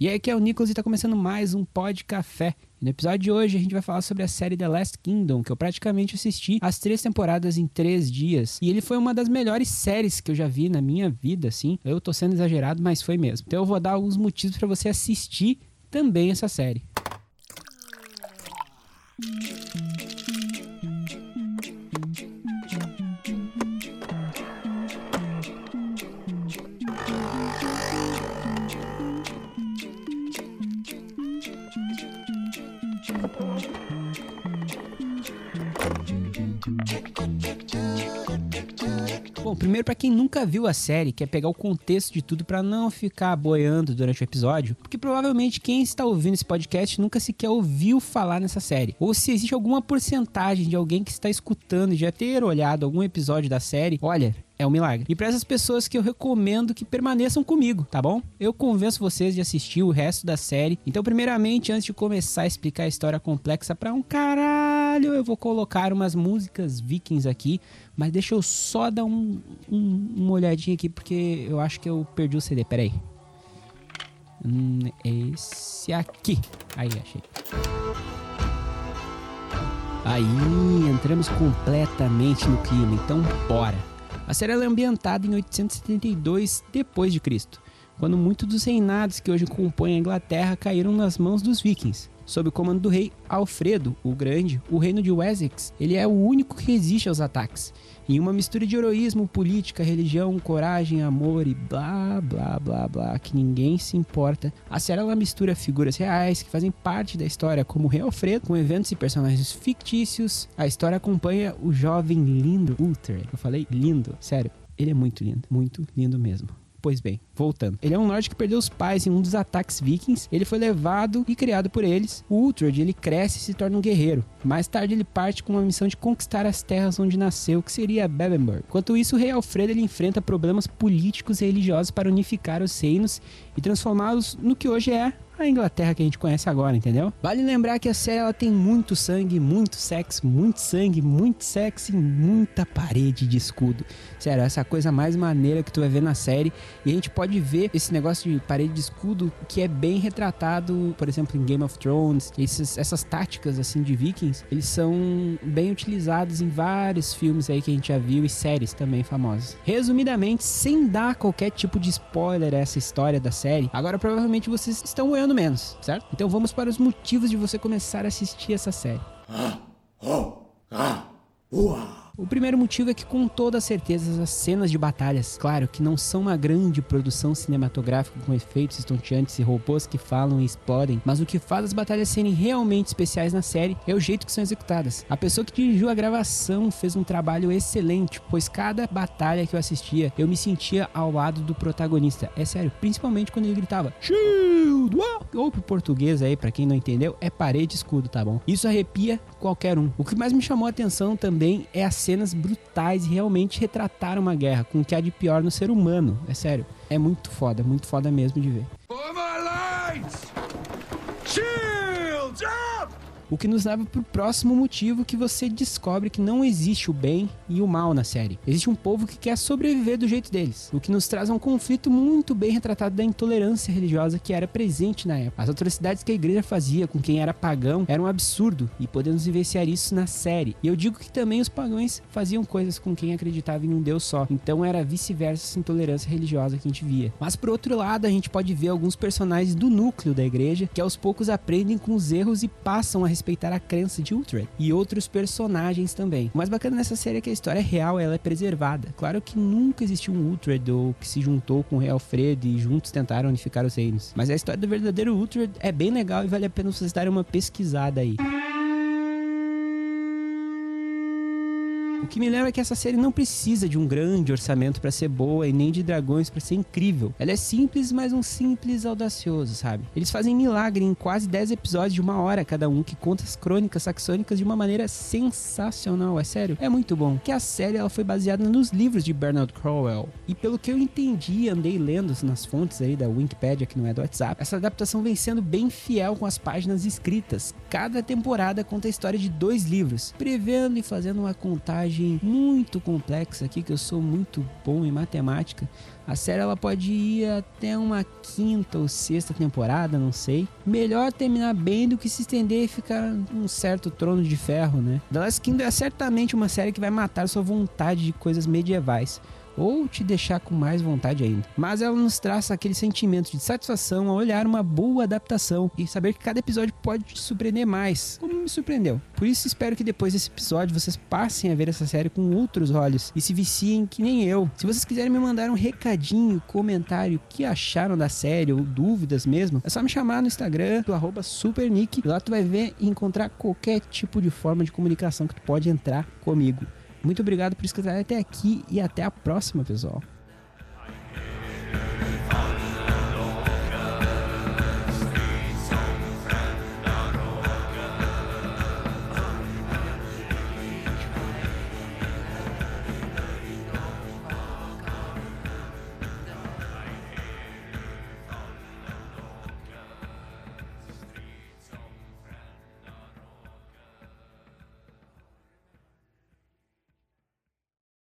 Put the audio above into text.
E aí, aqui é o Nicolas e tá começando mais um Pod Café. No episódio de hoje a gente vai falar sobre a série The Last Kingdom, que eu praticamente assisti as três temporadas em três dias. E ele foi uma das melhores séries que eu já vi na minha vida, assim. Eu tô sendo exagerado, mas foi mesmo. Então eu vou dar alguns motivos para você assistir também essa série. Primeiro para quem nunca viu a série, quer pegar o contexto de tudo para não ficar boiando durante o episódio, porque provavelmente quem está ouvindo esse podcast nunca sequer ouviu falar nessa série. Ou se existe alguma porcentagem de alguém que está escutando e já ter olhado algum episódio da série, olha, é um milagre. E para essas pessoas que eu recomendo que permaneçam comigo, tá bom? Eu convenço vocês de assistir o resto da série. Então, primeiramente, antes de começar a explicar a história complexa para um caralho, eu vou colocar umas músicas vikings aqui, mas deixa eu só dar um, um, uma olhadinha aqui porque eu acho que eu perdi o CD. Pera aí. Hum, esse aqui. Aí, achei. Aí, entramos completamente no clima, então bora. A série é ambientada em 872 depois de Cristo, quando muitos dos reinados que hoje compõem a Inglaterra caíram nas mãos dos vikings. Sob o comando do rei Alfredo o Grande, o reino de Wessex ele é o único que resiste aos ataques. Em uma mistura de heroísmo, política, religião, coragem, amor e blá blá blá blá que ninguém se importa, a série ela mistura figuras reais que fazem parte da história, como o rei Alfredo, com eventos e personagens fictícios. A história acompanha o jovem lindo Uther. Eu falei lindo, sério. Ele é muito lindo, muito lindo mesmo. Pois bem, voltando. Ele é um lord que perdeu os pais em um dos ataques vikings. Ele foi levado e criado por eles. O Uhtred, ele cresce e se torna um guerreiro. Mais tarde ele parte com uma missão de conquistar as terras onde nasceu, que seria Bebbanburg. Enquanto isso, o rei Alfredo ele enfrenta problemas políticos e religiosos para unificar os reinos e transformá-los no que hoje é a Inglaterra que a gente conhece agora, entendeu? Vale lembrar que a série ela tem muito sangue, muito sexo, muito sangue, muito sexo e muita parede de escudo. Sério, essa é a coisa mais maneira que tu vai ver na série. E a gente pode ver esse negócio de parede de escudo que é bem retratado, por exemplo, em Game of Thrones. Esses, essas táticas assim de vikings, eles são bem utilizados em vários filmes aí que a gente já viu e séries também famosas. Resumidamente, sem dar qualquer tipo de spoiler a essa história da série, agora provavelmente vocês estão olhando menos, certo? Então vamos para os motivos de você começar a assistir essa série. O primeiro motivo é que, com toda certeza, as cenas de batalhas, claro, que não são uma grande produção cinematográfica com efeitos estonteantes e robôs que falam e explodem, mas o que faz as batalhas serem realmente especiais na série é o jeito que são executadas. A pessoa que dirigiu a gravação fez um trabalho excelente, pois cada batalha que eu assistia, eu me sentia ao lado do protagonista. É sério, principalmente quando ele gritava Shield! Ou pro português aí, para quem não entendeu, é parede escudo, tá bom? Isso arrepia qualquer um. O que mais me chamou a atenção também é a cenas brutais e realmente retrataram uma guerra, com o que há de pior no ser humano. É sério. É muito foda, muito foda mesmo de ver. O que nos leva pro próximo motivo que você descobre que não existe o bem e o mal na série. Existe um povo que quer sobreviver do jeito deles, o que nos traz um conflito muito bem retratado da intolerância religiosa que era presente na época. As atrocidades que a igreja fazia com quem era pagão eram um absurdo e podemos vivenciar isso na série. E eu digo que também os pagãos faziam coisas com quem acreditava em um Deus só. Então era vice-versa essa intolerância religiosa que a gente via. Mas por outro lado, a gente pode ver alguns personagens do núcleo da igreja que aos poucos aprendem com os erros e passam a respeitar a crença de Uhtred e outros personagens também. O mais bacana nessa série é que a história real ela é preservada. Claro que nunca existiu um Uhtred ou que se juntou com o rei Alfredo e juntos tentaram unificar os reinos. Mas a história do verdadeiro Uhtred é bem legal e vale a pena vocês darem uma pesquisada aí. O que me lembra é que essa série não precisa de um grande orçamento para ser boa e nem de dragões para ser incrível. Ela é simples, mas um simples audacioso, sabe? Eles fazem milagre em quase 10 episódios de uma hora cada um, que conta as crônicas saxônicas de uma maneira sensacional, é sério. É muito bom. Que a série ela foi baseada nos livros de Bernard Crowell. E pelo que eu entendi, andei lendo nas fontes aí da Wikipedia, que não é do WhatsApp, essa adaptação vem sendo bem fiel com as páginas escritas. Cada temporada conta a história de dois livros, prevendo e fazendo uma contagem contagem muito complexa aqui, que eu sou muito bom em matemática, a série ela pode ir até uma quinta ou sexta temporada, não sei. Melhor terminar bem do que se estender e ficar um certo trono de ferro, né? The Last Kingdom é certamente uma série que vai matar sua vontade de coisas medievais ou te deixar com mais vontade ainda. Mas ela nos traz aquele sentimento de satisfação ao olhar uma boa adaptação e saber que cada episódio pode te surpreender mais, como me surpreendeu. Por isso espero que depois desse episódio vocês passem a ver essa série com outros olhos e se viciem que nem eu. Se vocês quiserem me mandar um recadinho, comentário, o que acharam da série ou dúvidas mesmo, é só me chamar no Instagram do arroba supernick. Lá tu vai ver e encontrar qualquer tipo de forma de comunicação que tu pode entrar comigo. Muito obrigado por escutar até aqui e até a próxima, pessoal.